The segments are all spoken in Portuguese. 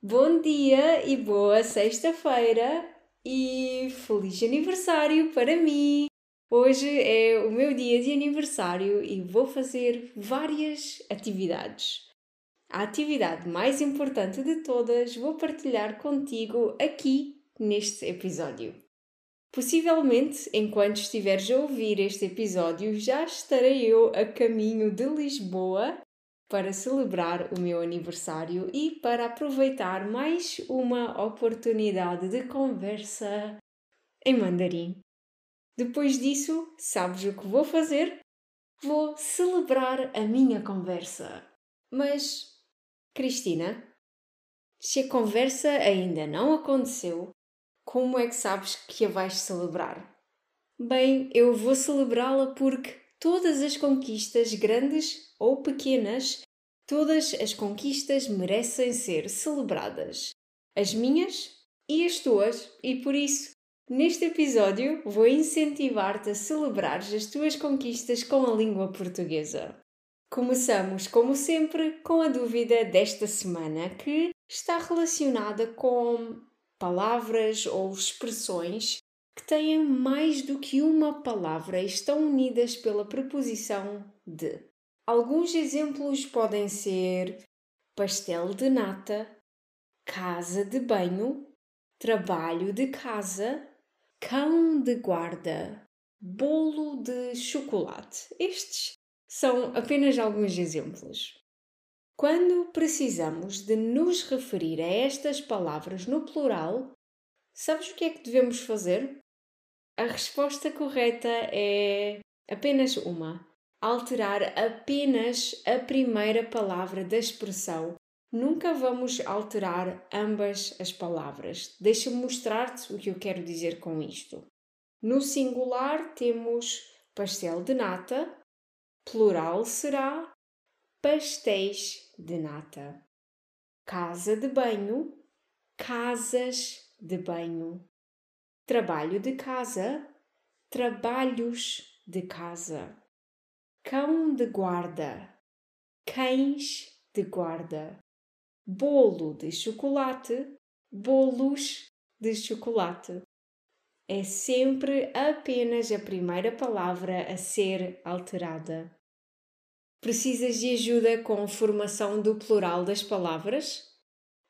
Bom dia e boa sexta-feira e feliz aniversário para mim! Hoje é o meu dia de aniversário e vou fazer várias atividades. A atividade mais importante de todas vou partilhar contigo aqui neste episódio. Possivelmente, enquanto estiveres a ouvir este episódio, já estarei eu a caminho de Lisboa para celebrar o meu aniversário e para aproveitar mais uma oportunidade de conversa em mandarim. Depois disso, sabes o que vou fazer? Vou celebrar a minha conversa. Mas, Cristina, se a conversa ainda não aconteceu, como é que sabes que a vais celebrar? Bem, eu vou celebrá-la porque todas as conquistas, grandes ou pequenas, todas as conquistas merecem ser celebradas. As minhas e as tuas, e por isso, neste episódio, vou incentivar-te a celebrar as tuas conquistas com a língua portuguesa. Começamos, como sempre, com a dúvida desta semana que está relacionada com palavras ou expressões que têm mais do que uma palavra e estão unidas pela preposição de. Alguns exemplos podem ser pastel de nata, casa de banho, trabalho de casa, cão de guarda, bolo de chocolate. Estes são apenas alguns exemplos. Quando precisamos de nos referir a estas palavras no plural, sabes o que é que devemos fazer? A resposta correta é apenas uma: alterar apenas a primeira palavra da expressão. Nunca vamos alterar ambas as palavras. Deixa-me mostrar-te o que eu quero dizer com isto. No singular temos pastel de nata, plural será pastéis de nata. Casa de banho, casas de banho trabalho de casa, trabalhos de casa, cão de guarda, cães de guarda, bolo de chocolate, bolos de chocolate. É sempre apenas a primeira palavra a ser alterada. Precisas de ajuda com a formação do plural das palavras?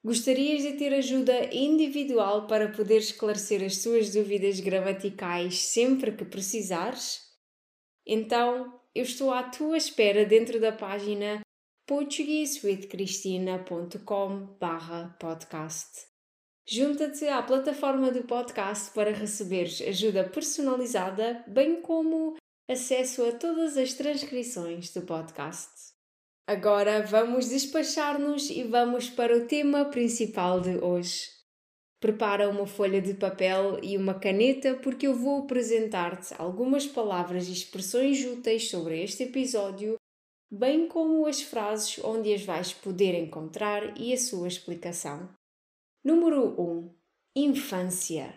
Gostarias de ter ajuda individual para poder esclarecer as suas dúvidas gramaticais sempre que precisares? Então, eu estou à tua espera dentro da página portuguesewithcristina.com/podcast. Junta-te à plataforma do podcast para receberes ajuda personalizada, bem como acesso a todas as transcrições do podcast. Agora vamos despachar-nos e vamos para o tema principal de hoje. Prepara uma folha de papel e uma caneta porque eu vou apresentar-te algumas palavras e expressões úteis sobre este episódio, bem como as frases onde as vais poder encontrar e a sua explicação. Número 1. Infância.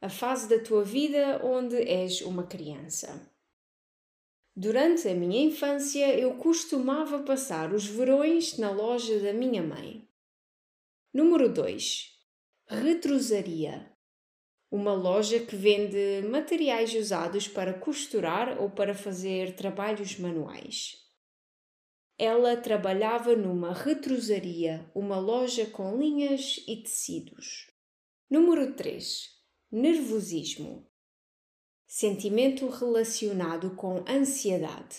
A fase da tua vida onde és uma criança. Durante a minha infância, eu costumava passar os verões na loja da minha mãe. Número 2. Retrosaria. Uma loja que vende materiais usados para costurar ou para fazer trabalhos manuais. Ela trabalhava numa retrosaria, uma loja com linhas e tecidos. Número 3. Nervosismo sentimento relacionado com ansiedade.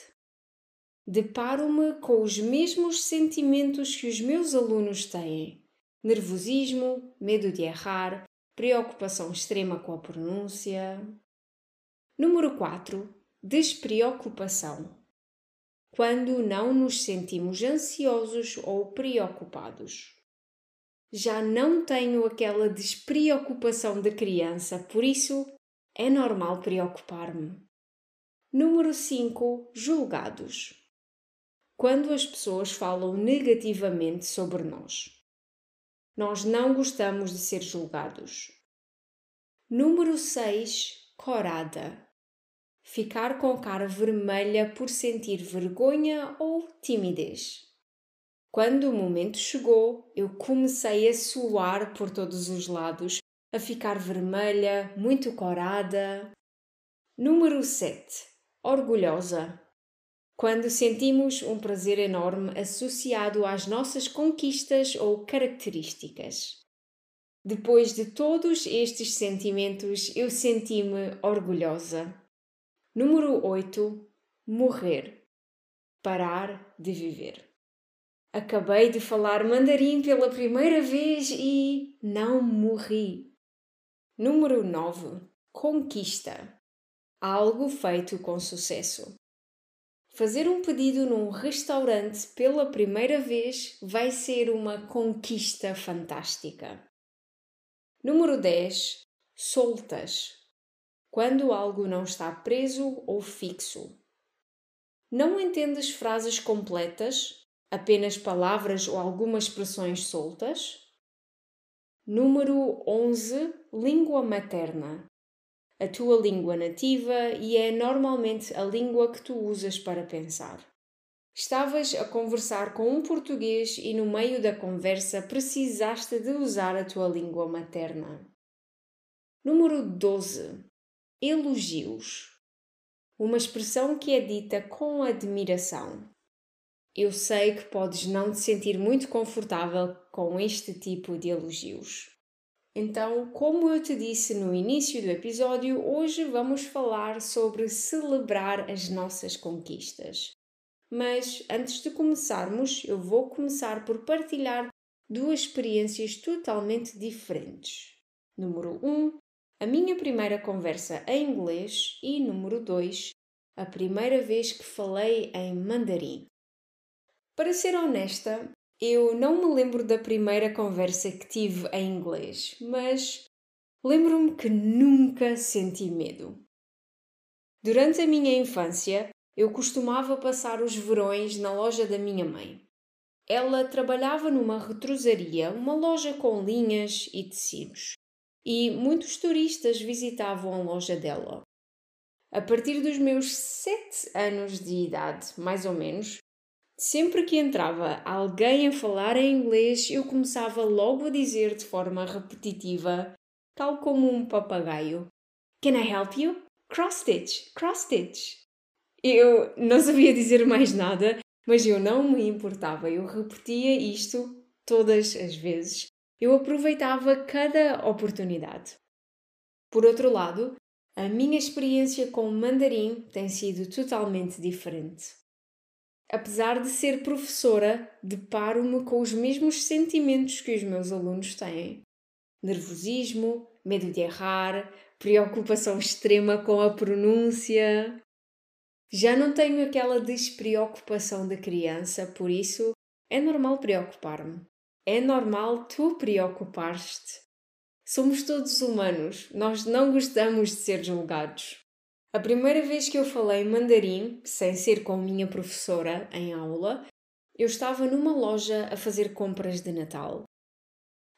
Deparo-me com os mesmos sentimentos que os meus alunos têm: nervosismo, medo de errar, preocupação extrema com a pronúncia. Número 4. Despreocupação. Quando não nos sentimos ansiosos ou preocupados. já não tenho aquela despreocupação de criança, por isso é normal preocupar-me. Número 5. Julgados. Quando as pessoas falam negativamente sobre nós. Nós não gostamos de ser julgados. Número 6. Corada. Ficar com cara vermelha por sentir vergonha ou timidez. Quando o momento chegou, eu comecei a suar por todos os lados, a ficar vermelha, muito corada. Número 7. Orgulhosa. Quando sentimos um prazer enorme associado às nossas conquistas ou características. Depois de todos estes sentimentos, eu senti-me orgulhosa. Número 8. Morrer. Parar de viver. Acabei de falar mandarim pela primeira vez e não morri. Número 9. Conquista. Algo feito com sucesso. Fazer um pedido num restaurante pela primeira vez vai ser uma conquista fantástica. Número 10. Soltas. Quando algo não está preso ou fixo. Não entendes frases completas? apenas palavras ou algumas expressões soltas. Número 11. Língua materna. A tua língua nativa e é normalmente a língua que tu usas para pensar. Estavas a conversar com um português e no meio da conversa precisaste de usar a tua língua materna. Número 12. Elogios. Uma expressão que é dita com admiração. Eu sei que podes não te sentir muito confortável com este tipo de elogios. Então, como eu te disse no início do episódio, hoje vamos falar sobre celebrar as nossas conquistas. Mas antes de começarmos, eu vou começar por partilhar duas experiências totalmente diferentes. Número 1, um, a minha primeira conversa em inglês e número 2, a primeira vez que falei em mandarim. Para ser honesta, eu não me lembro da primeira conversa que tive em inglês, mas lembro-me que nunca senti medo. Durante a minha infância, eu costumava passar os verões na loja da minha mãe. Ela trabalhava numa retrosaria, uma loja com linhas e tecidos, e muitos turistas visitavam a loja dela. A partir dos meus sete anos de idade, mais ou menos, Sempre que entrava alguém a falar em inglês, eu começava logo a dizer de forma repetitiva, tal como um papagaio: Can I help you? Cross stitch, cross stitch. Eu não sabia dizer mais nada, mas eu não me importava. Eu repetia isto todas as vezes. Eu aproveitava cada oportunidade. Por outro lado, a minha experiência com mandarim tem sido totalmente diferente. Apesar de ser professora, deparo-me com os mesmos sentimentos que os meus alunos têm: nervosismo, medo de errar, preocupação extrema com a pronúncia. Já não tenho aquela despreocupação da criança, por isso é normal preocupar-me. É normal tu preocupar-te. Somos todos humanos, nós não gostamos de ser julgados. A primeira vez que eu falei mandarim, sem ser com minha professora em aula, eu estava numa loja a fazer compras de Natal.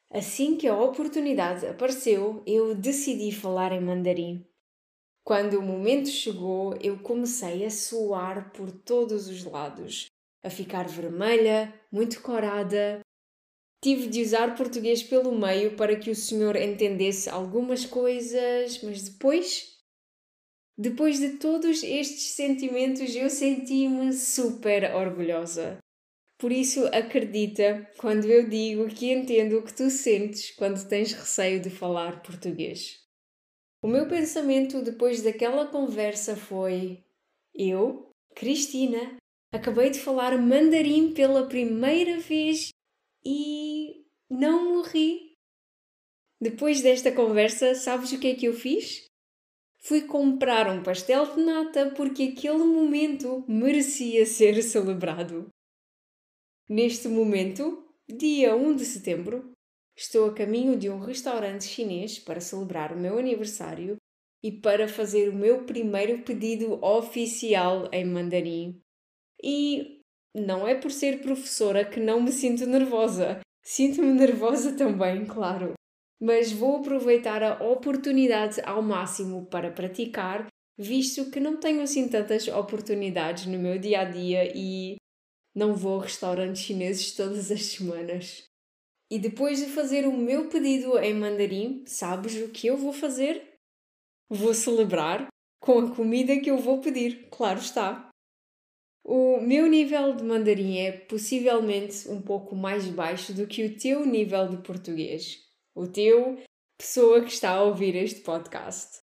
Assim que a oportunidade apareceu, eu decidi falar em mandarim. Quando o momento chegou, eu comecei a suar por todos os lados, a ficar vermelha, muito corada. Tive de usar português pelo meio para que o senhor entendesse algumas coisas, mas depois depois de todos estes sentimentos, eu senti-me super orgulhosa. Por isso, acredita quando eu digo que entendo o que tu sentes quando tens receio de falar português. O meu pensamento depois daquela conversa foi: eu, Cristina, acabei de falar mandarim pela primeira vez e não morri. Depois desta conversa, sabes o que é que eu fiz? Fui comprar um pastel de nata porque aquele momento merecia ser celebrado. Neste momento, dia 1 de setembro, Estou a caminho de um restaurante chinês para celebrar o meu aniversário e para fazer o meu primeiro pedido oficial em mandarim. E não é por ser professora que não me sinto nervosa. Sinto-me nervosa também, claro. Mas vou aproveitar a oportunidade ao máximo para praticar, visto que não tenho assim tantas oportunidades no meu dia a dia e não vou a restaurantes chineses todas as semanas. E depois de fazer o meu pedido em mandarim, sabes o que eu vou fazer? Vou celebrar com a comida que eu vou pedir, claro está. O meu nível de mandarim é possivelmente um pouco mais baixo do que o teu nível de português. O teu, pessoa que está a ouvir este podcast.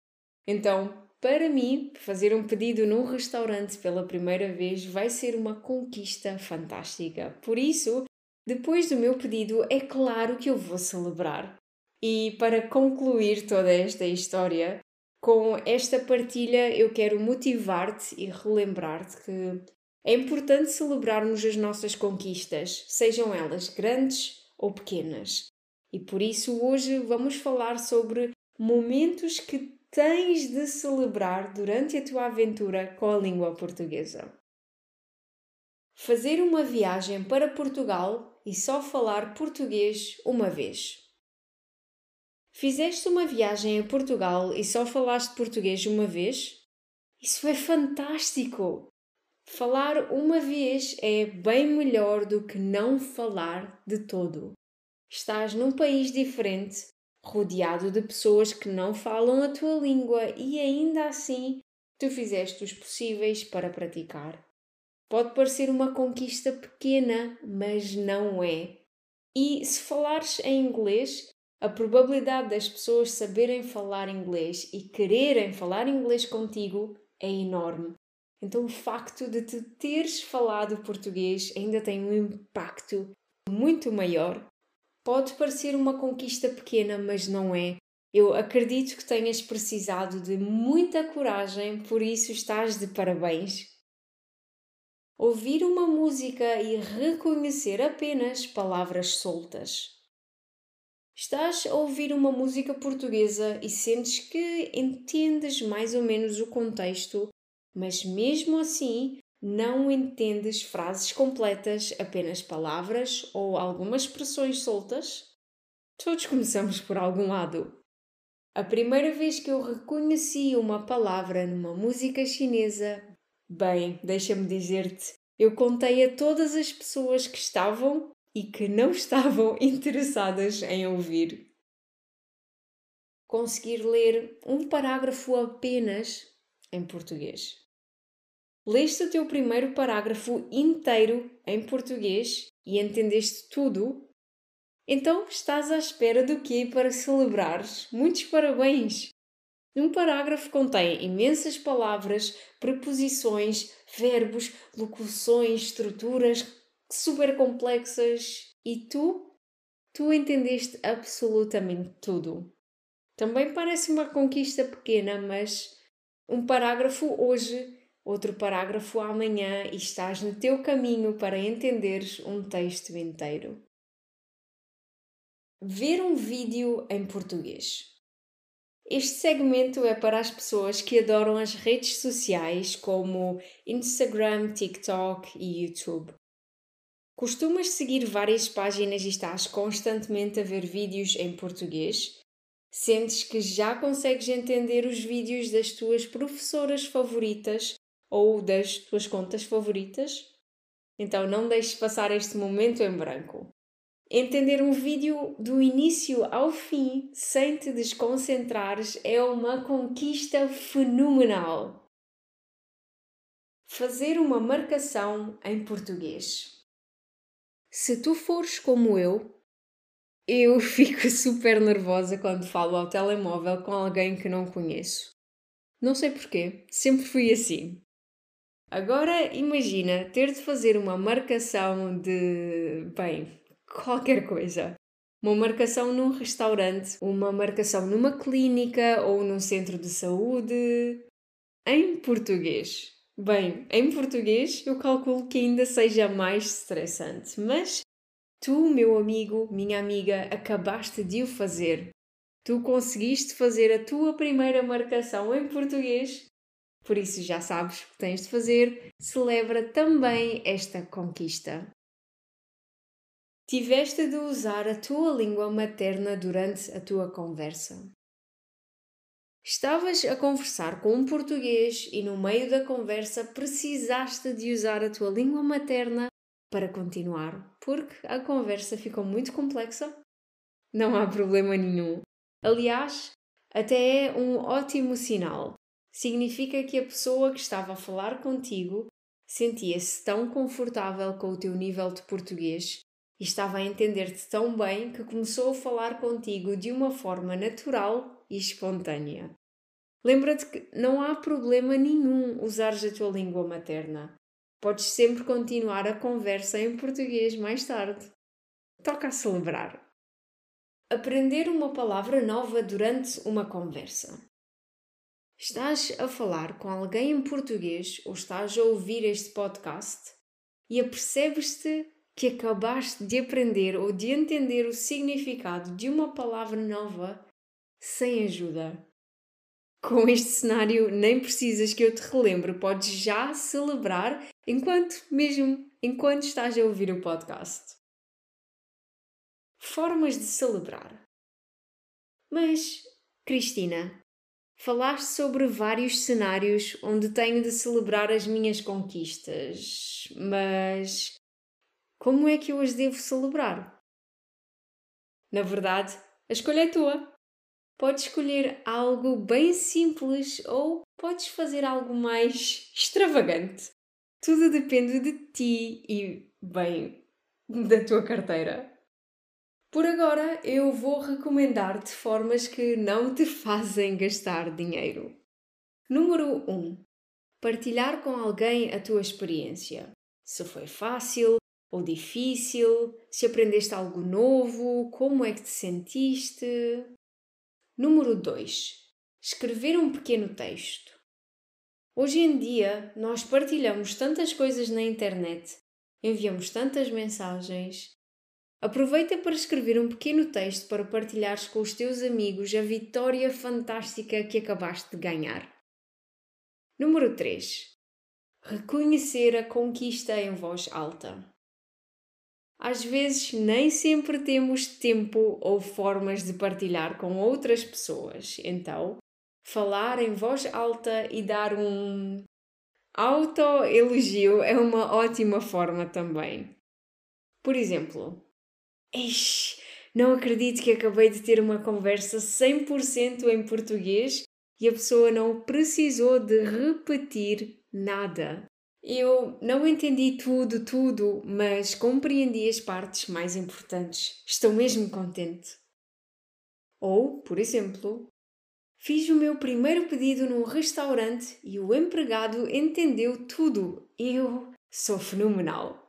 Então, para mim, fazer um pedido num restaurante pela primeira vez vai ser uma conquista fantástica. Por isso, depois do meu pedido, é claro que eu vou celebrar. E para concluir toda esta história, com esta partilha eu quero motivar-te e relembrar-te que é importante celebrarmos as nossas conquistas, sejam elas grandes ou pequenas. E por isso hoje vamos falar sobre momentos que tens de celebrar durante a tua aventura com a língua portuguesa. Fazer uma viagem para Portugal e só falar português uma vez. Fizeste uma viagem a Portugal e só falaste português uma vez? Isso é fantástico! Falar uma vez é bem melhor do que não falar de todo. Estás num país diferente, rodeado de pessoas que não falam a tua língua e ainda assim tu fizeste os possíveis para praticar. Pode parecer uma conquista pequena, mas não é. E se falares em inglês, a probabilidade das pessoas saberem falar inglês e quererem falar inglês contigo é enorme. Então, o facto de te teres falado português ainda tem um impacto muito maior. Pode parecer uma conquista pequena, mas não é. Eu acredito que tenhas precisado de muita coragem, por isso estás de parabéns. Ouvir uma música e reconhecer apenas palavras soltas. Estás a ouvir uma música portuguesa e sentes que entendes mais ou menos o contexto, mas mesmo assim não entendes frases completas, apenas palavras ou algumas expressões soltas? Todos começamos por algum lado. A primeira vez que eu reconheci uma palavra numa música chinesa, bem, deixa-me dizer-te, eu contei a todas as pessoas que estavam e que não estavam interessadas em ouvir. Conseguir ler um parágrafo apenas em português. Leste o teu primeiro parágrafo inteiro em português e entendeste tudo? Então estás à espera do quê para celebrares? Muitos parabéns! Um parágrafo contém imensas palavras, preposições, verbos, locuções, estruturas, super complexas e tu, tu entendeste absolutamente tudo. Também parece uma conquista pequena, mas um parágrafo hoje, outro parágrafo amanhã e estás no teu caminho para entenderes um texto inteiro. Ver um vídeo em português. Este segmento é para as pessoas que adoram as redes sociais como Instagram, TikTok e YouTube. Costumas seguir várias páginas e estás constantemente a ver vídeos em português? Sentes que já consegues entender os vídeos das tuas professoras favoritas ou das tuas contas favoritas? Então não deixes passar este momento em branco. Entender um vídeo do início ao fim sem te desconcentrares é uma conquista fenomenal. Fazer uma marcação em português. Se tu fores como eu, eu fico super nervosa quando falo ao telemóvel com alguém que não conheço. Não sei porquê, sempre fui assim. Agora imagina ter de fazer uma marcação de, bem, qualquer coisa. Uma marcação num restaurante, uma marcação numa clínica ou num centro de saúde. Em português. Bem, em português eu calculo que ainda seja mais estressante, mas Tu, meu amigo, minha amiga, acabaste de o fazer. Tu conseguiste fazer a tua primeira marcação em português. Por isso já sabes o que tens de fazer. Celebra também esta conquista. Tiveste de usar a tua língua materna durante a tua conversa. Estavas a conversar com um português e no meio da conversa precisaste de usar a tua língua materna para continuar, porque a conversa ficou muito complexa? Não há problema nenhum. Aliás, até é um ótimo sinal. Significa que a pessoa que estava a falar contigo sentia-se tão confortável com o teu nível de português e estava a entender-te tão bem que começou a falar contigo de uma forma natural e espontânea. Lembra-te que não há problema nenhum usares a tua língua materna. Podes sempre continuar a conversa em português mais tarde. Toca a celebrar. Aprender uma palavra nova durante uma conversa. Estás a falar com alguém em português ou estás a ouvir este podcast e apercebes-te que acabaste de aprender ou de entender o significado de uma palavra nova sem ajuda. Com este cenário, nem precisas que eu te relembre, podes já celebrar enquanto, mesmo enquanto estás a ouvir o podcast. Formas de celebrar. Mas, Cristina, falaste sobre vários cenários onde tenho de celebrar as minhas conquistas, mas como é que eu as devo celebrar? Na verdade, a escolha é tua. Podes escolher algo bem simples ou podes fazer algo mais extravagante. Tudo depende de ti e, bem, da tua carteira. Por agora, eu vou recomendar-te formas que não te fazem gastar dinheiro. Número 1. Um, partilhar com alguém a tua experiência. Se foi fácil ou difícil, se aprendeste algo novo, como é que te sentiste. Número 2. Escrever um pequeno texto. Hoje em dia, nós partilhamos tantas coisas na internet, enviamos tantas mensagens. Aproveita para escrever um pequeno texto para partilhares com os teus amigos a vitória fantástica que acabaste de ganhar. Número 3. Reconhecer a conquista em voz alta. Às vezes, nem sempre temos tempo ou formas de partilhar com outras pessoas, então, falar em voz alta e dar um auto-elogio é uma ótima forma também. Por exemplo, Não acredito que acabei de ter uma conversa 100% em português e a pessoa não precisou de repetir nada. Eu não entendi tudo, tudo, mas compreendi as partes mais importantes. Estou mesmo contente. Ou, por exemplo, fiz o meu primeiro pedido num restaurante e o empregado entendeu tudo. Eu sou fenomenal.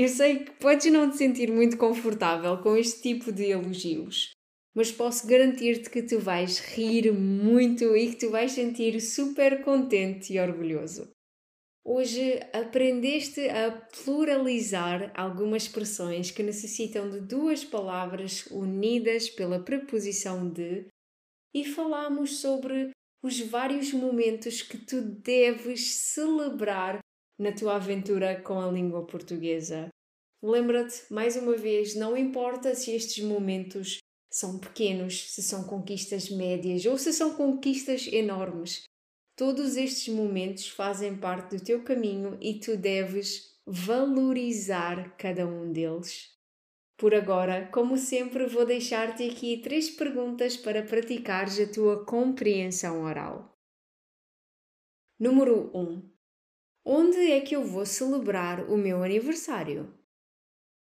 Eu sei que podes não te sentir muito confortável com este tipo de elogios, mas posso garantir-te que tu vais rir muito e que tu vais sentir super contente e orgulhoso. Hoje aprendeste a pluralizar algumas expressões que necessitam de duas palavras unidas pela preposição de e falamos sobre os vários momentos que tu deves celebrar na tua aventura com a língua portuguesa. Lembra-te, mais uma vez, não importa se estes momentos são pequenos, se são conquistas médias ou se são conquistas enormes. Todos estes momentos fazem parte do teu caminho e tu deves valorizar cada um deles. Por agora, como sempre, vou deixar-te aqui três perguntas para praticares a tua compreensão oral. Número 1. Um, onde é que eu vou celebrar o meu aniversário?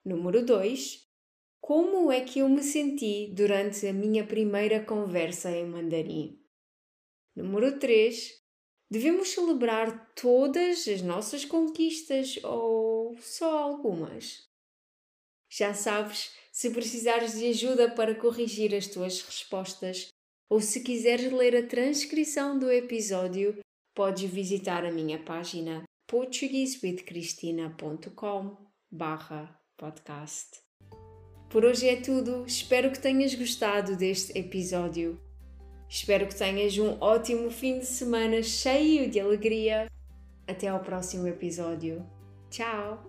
Número 2. Como é que eu me senti durante a minha primeira conversa em mandarim? Número 3. Devemos celebrar todas as nossas conquistas ou só algumas? Já sabes, se precisares de ajuda para corrigir as tuas respostas ou se quiseres ler a transcrição do episódio, podes visitar a minha página portuguesewithcristina.com podcast. Por hoje é tudo, espero que tenhas gostado deste episódio. Espero que tenhas um ótimo fim de semana cheio de alegria. Até ao próximo episódio. Tchau!